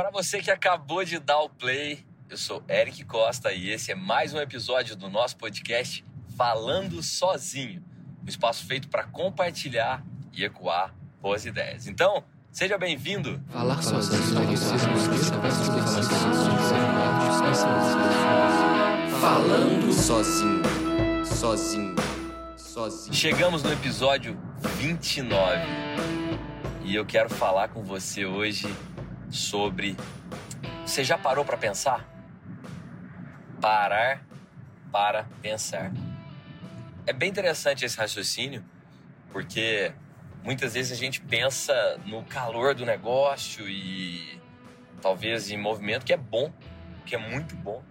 Para você que acabou de dar o play, eu sou Eric Costa e esse é mais um episódio do nosso podcast Falando Sozinho, um espaço feito para compartilhar e ecoar boas ideias. Então, seja bem-vindo. Falar sozinho. Falando sozinho, sozinho, sozinho. Chegamos no episódio 29 e eu quero falar com você hoje sobre. Você já parou para pensar? Parar para pensar. É bem interessante esse raciocínio, porque muitas vezes a gente pensa no calor do negócio e talvez em movimento, que é bom, que é muito bom,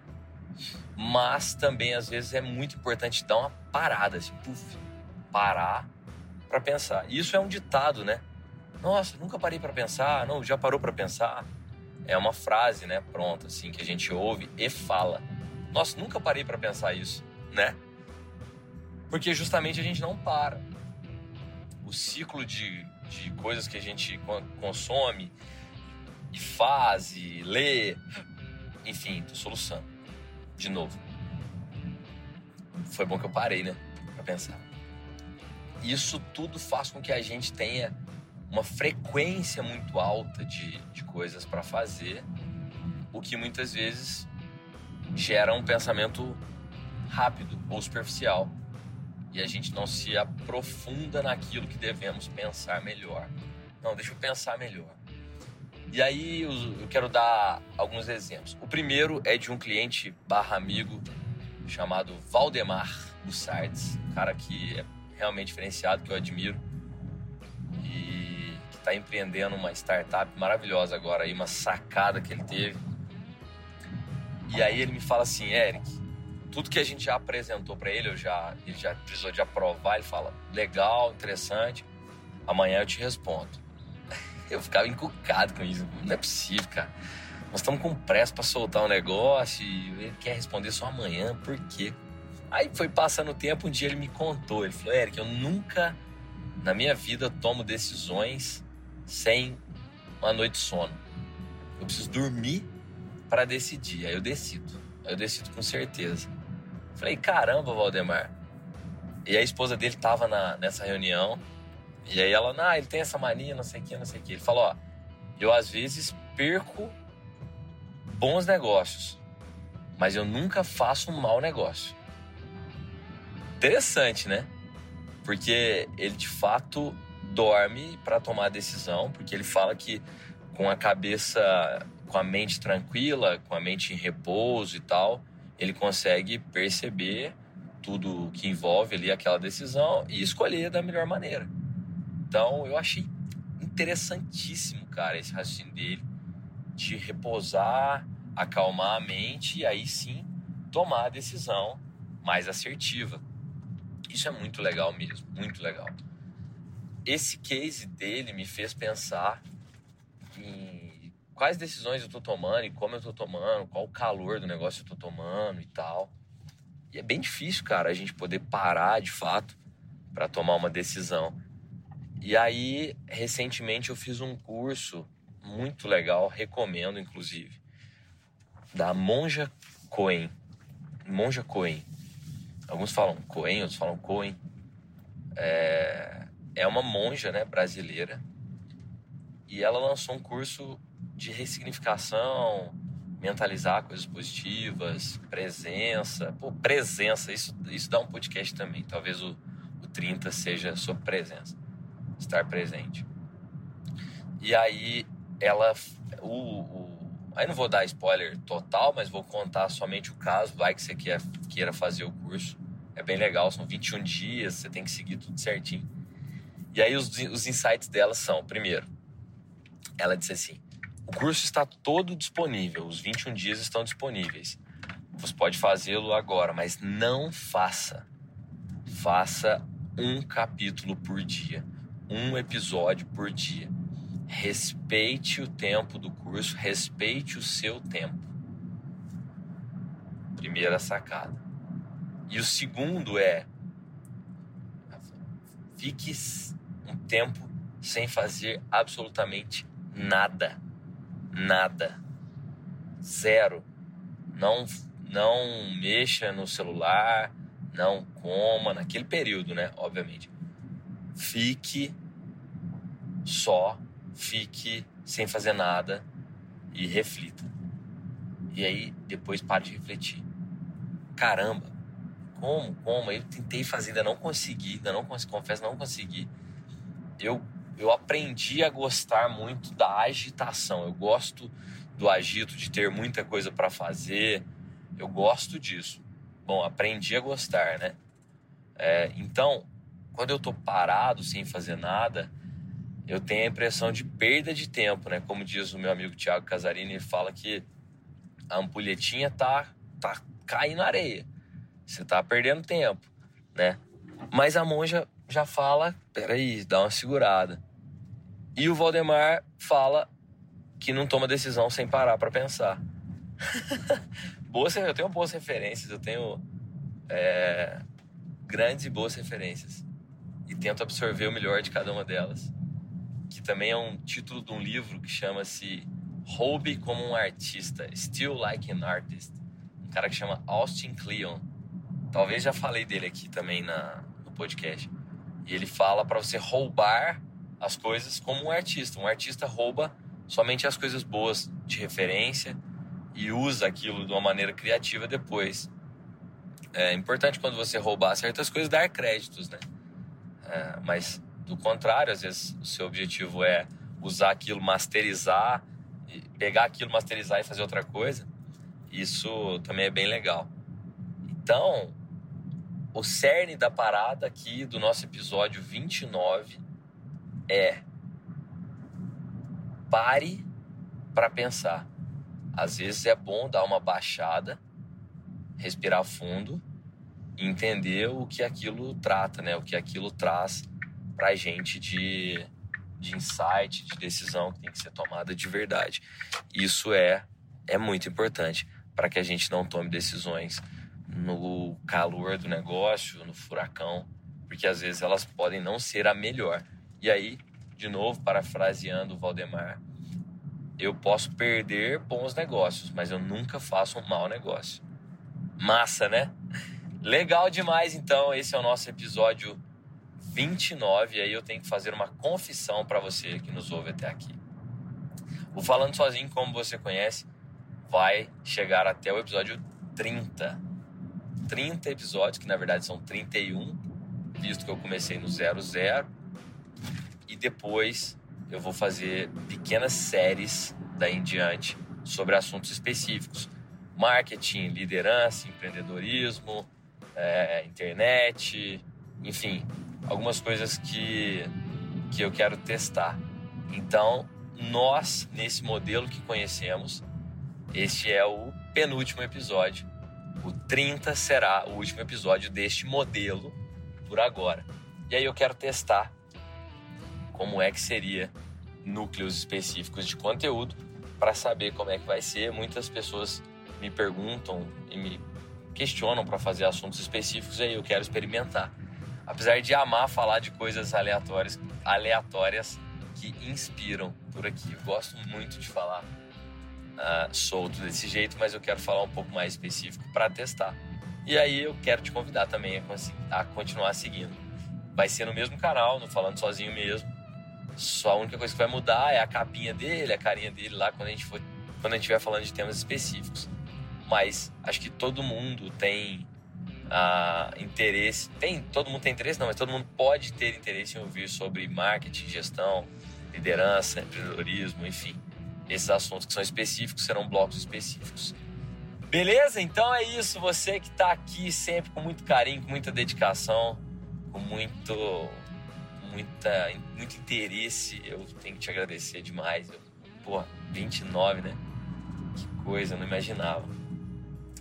mas também às vezes é muito importante dar uma parada, assim, puf, parar para pensar. Isso é um ditado, né? Nossa, nunca parei para pensar. Não, já parou para pensar? É uma frase, né? Pronta, assim, que a gente ouve e fala. Nossa, nunca parei para pensar isso, né? Porque justamente a gente não para. O ciclo de, de coisas que a gente consome e faz e lê, enfim, tô soluçando. De novo. Foi bom que eu parei, né? Pra pensar. Isso tudo faz com que a gente tenha uma frequência muito alta de, de coisas para fazer, o que muitas vezes gera um pensamento rápido ou superficial e a gente não se aprofunda naquilo que devemos pensar melhor. Não, deixa eu pensar melhor. E aí eu quero dar alguns exemplos. O primeiro é de um cliente barra amigo chamado Valdemar Bussardes, um cara que é realmente diferenciado, que eu admiro está empreendendo uma startup maravilhosa agora, aí, uma sacada que ele teve. E aí ele me fala assim, Eric, tudo que a gente já apresentou para ele, eu já, ele já precisou de aprovar, ele fala, legal, interessante, amanhã eu te respondo. Eu ficava encucado com isso, não é possível, cara. Nós estamos com pressa para soltar um negócio e ele quer responder só amanhã, por quê? Aí foi passando o tempo, um dia ele me contou, ele falou, Eric, eu nunca na minha vida tomo decisões sem uma noite de sono. Eu preciso dormir para decidir. Aí eu decido. Aí eu decido com certeza. Falei, caramba, Valdemar. E a esposa dele tava na, nessa reunião. E aí ela, ah, ele tem essa mania, não sei o que, não sei o que. Ele falou, ó, eu às vezes perco bons negócios, mas eu nunca faço um mau negócio. Interessante, né? Porque ele de fato dorme para tomar a decisão, porque ele fala que com a cabeça, com a mente tranquila, com a mente em repouso e tal, ele consegue perceber tudo que envolve ali aquela decisão e escolher da melhor maneira. Então eu achei interessantíssimo, cara, esse raciocínio dele de repousar, acalmar a mente e aí sim tomar a decisão mais assertiva. Isso é muito legal mesmo, muito legal esse case dele me fez pensar em quais decisões eu tô tomando e como eu tô tomando, qual o calor do negócio eu tô tomando e tal. E é bem difícil, cara, a gente poder parar de fato para tomar uma decisão. E aí, recentemente eu fiz um curso muito legal, recomendo inclusive, da Monja Coen. Monja Coen. Alguns falam Coen, outros falam Coen. É, é uma monja né, brasileira e ela lançou um curso de ressignificação, mentalizar coisas positivas, presença. Pô, presença, isso, isso dá um podcast também. Talvez o, o 30 seja sobre presença, estar presente. E aí ela. O, o, aí não vou dar spoiler total, mas vou contar somente o caso. Vai que você quer, queira fazer o curso. É bem legal, são 21 dias, você tem que seguir tudo certinho. E aí os, os insights dela são, primeiro, ela disse assim: o curso está todo disponível, os 21 dias estão disponíveis. Você pode fazê-lo agora, mas não faça. Faça um capítulo por dia, um episódio por dia. Respeite o tempo do curso, respeite o seu tempo. Primeira sacada. E o segundo é fique tempo sem fazer absolutamente nada. nada. Zero. Não, não mexa no celular, não coma, naquele período, né? Obviamente. Fique só, fique sem fazer nada e reflita. E aí depois pare de refletir. Caramba, como, como? Eu tentei fazer, ainda não consegui, ainda não confesso, não consegui. Eu, eu aprendi a gostar muito da agitação. Eu gosto do agito, de ter muita coisa para fazer. Eu gosto disso. Bom, aprendi a gostar, né? É, então, quando eu tô parado, sem fazer nada, eu tenho a impressão de perda de tempo, né? Como diz o meu amigo Tiago Casarini, ele fala que a ampulhetinha tá, tá caindo na areia. Você tá perdendo tempo, né? Mas a monja já fala, peraí, dá uma segurada. E o Valdemar fala que não toma decisão sem parar para pensar. boas, eu tenho boas referências, eu tenho é, grandes e boas referências. E tento absorver o melhor de cada uma delas. Que também é um título de um livro que chama-se Roube como um Artista, Still Like an Artist. Um cara que chama Austin Kleon. Talvez já falei dele aqui também na, no podcast. E ele fala para você roubar as coisas como um artista. Um artista rouba somente as coisas boas de referência e usa aquilo de uma maneira criativa depois. É importante quando você roubar certas coisas dar créditos, né? É, mas do contrário, às vezes o seu objetivo é usar aquilo, masterizar, pegar aquilo, masterizar e fazer outra coisa. Isso também é bem legal. Então, o cerne da parada aqui do nosso episódio 29 é pare para pensar. Às vezes é bom dar uma baixada, respirar fundo e entender o que aquilo trata, né? O que aquilo traz pra gente de, de insight, de decisão que tem que ser tomada de verdade. Isso é, é muito importante para que a gente não tome decisões no calor do negócio, no furacão, porque às vezes elas podem não ser a melhor. E aí, de novo, parafraseando o Valdemar, eu posso perder bons negócios, mas eu nunca faço um mau negócio. Massa, né? Legal demais, então. Esse é o nosso episódio 29. E aí eu tenho que fazer uma confissão para você que nos ouve até aqui. O Falando Sozinho, como você conhece, vai chegar até o episódio 30 30 episódios, que na verdade são 31, visto que eu comecei no 00. E depois eu vou fazer pequenas séries daí em diante sobre assuntos específicos: marketing, liderança, empreendedorismo, é, internet, enfim, algumas coisas que, que eu quero testar. Então, nós, nesse modelo que conhecemos, este é o penúltimo episódio o 30 será o último episódio deste modelo por agora. E aí eu quero testar como é que seria núcleos específicos de conteúdo para saber como é que vai ser. Muitas pessoas me perguntam e me questionam para fazer assuntos específicos e aí eu quero experimentar. Apesar de amar falar de coisas aleatórias, aleatórias que inspiram por aqui. Eu gosto muito de falar uh, solto desse jeito, mas eu quero falar um pouco mais específico para testar. E aí eu quero te convidar também a, a, continuar seguindo. Vai ser no mesmo canal, no Falando Sozinho mesmo. Só a única coisa que vai mudar é a capinha dele, a carinha dele lá quando a gente for, quando a gente estiver falando de temas específicos. Mas acho que todo mundo tem uh, interesse, tem, todo mundo tem interesse não, mas todo mundo pode ter interesse em ouvir sobre marketing, gestão, liderança, empreendedorismo, enfim esses assuntos que são específicos serão blocos específicos. Beleza? Então é isso. Você que está aqui sempre com muito carinho, com muita dedicação, com muito, muita, muito interesse, eu tenho que te agradecer demais. Eu, pô, 29, né? Que coisa, eu não imaginava.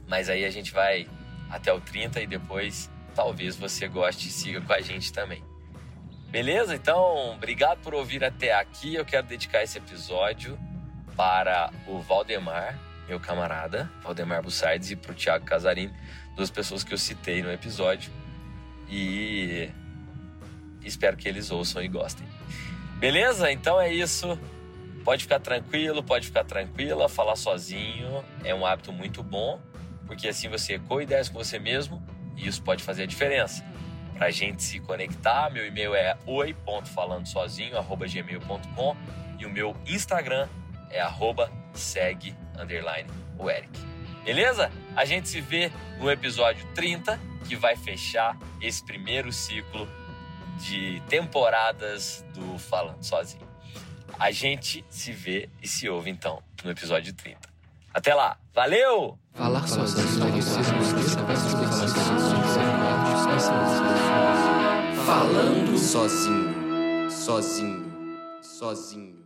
Mas aí a gente vai até o 30 e depois talvez você goste e siga com a gente também. Beleza? Então, obrigado por ouvir até aqui. Eu quero dedicar esse episódio para o Valdemar, meu camarada, Valdemar Bussardes, e para o Thiago Casarini, duas pessoas que eu citei no episódio. E espero que eles ouçam e gostem. Beleza? Então é isso. Pode ficar tranquilo, pode ficar tranquila. Falar sozinho é um hábito muito bom, porque assim você ecoa ideias com você mesmo e isso pode fazer a diferença. Para a gente se conectar, meu e-mail é oi.falandosozinho@gmail.com e o meu Instagram é arroba segue underline o Eric. Beleza? A gente se vê no episódio 30, que vai fechar esse primeiro ciclo de temporadas do Falando Sozinho. A gente se vê e se ouve então no episódio 30. Até lá. Valeu! Falar sozinho. Falando sozinho. Sozinho. Sozinho.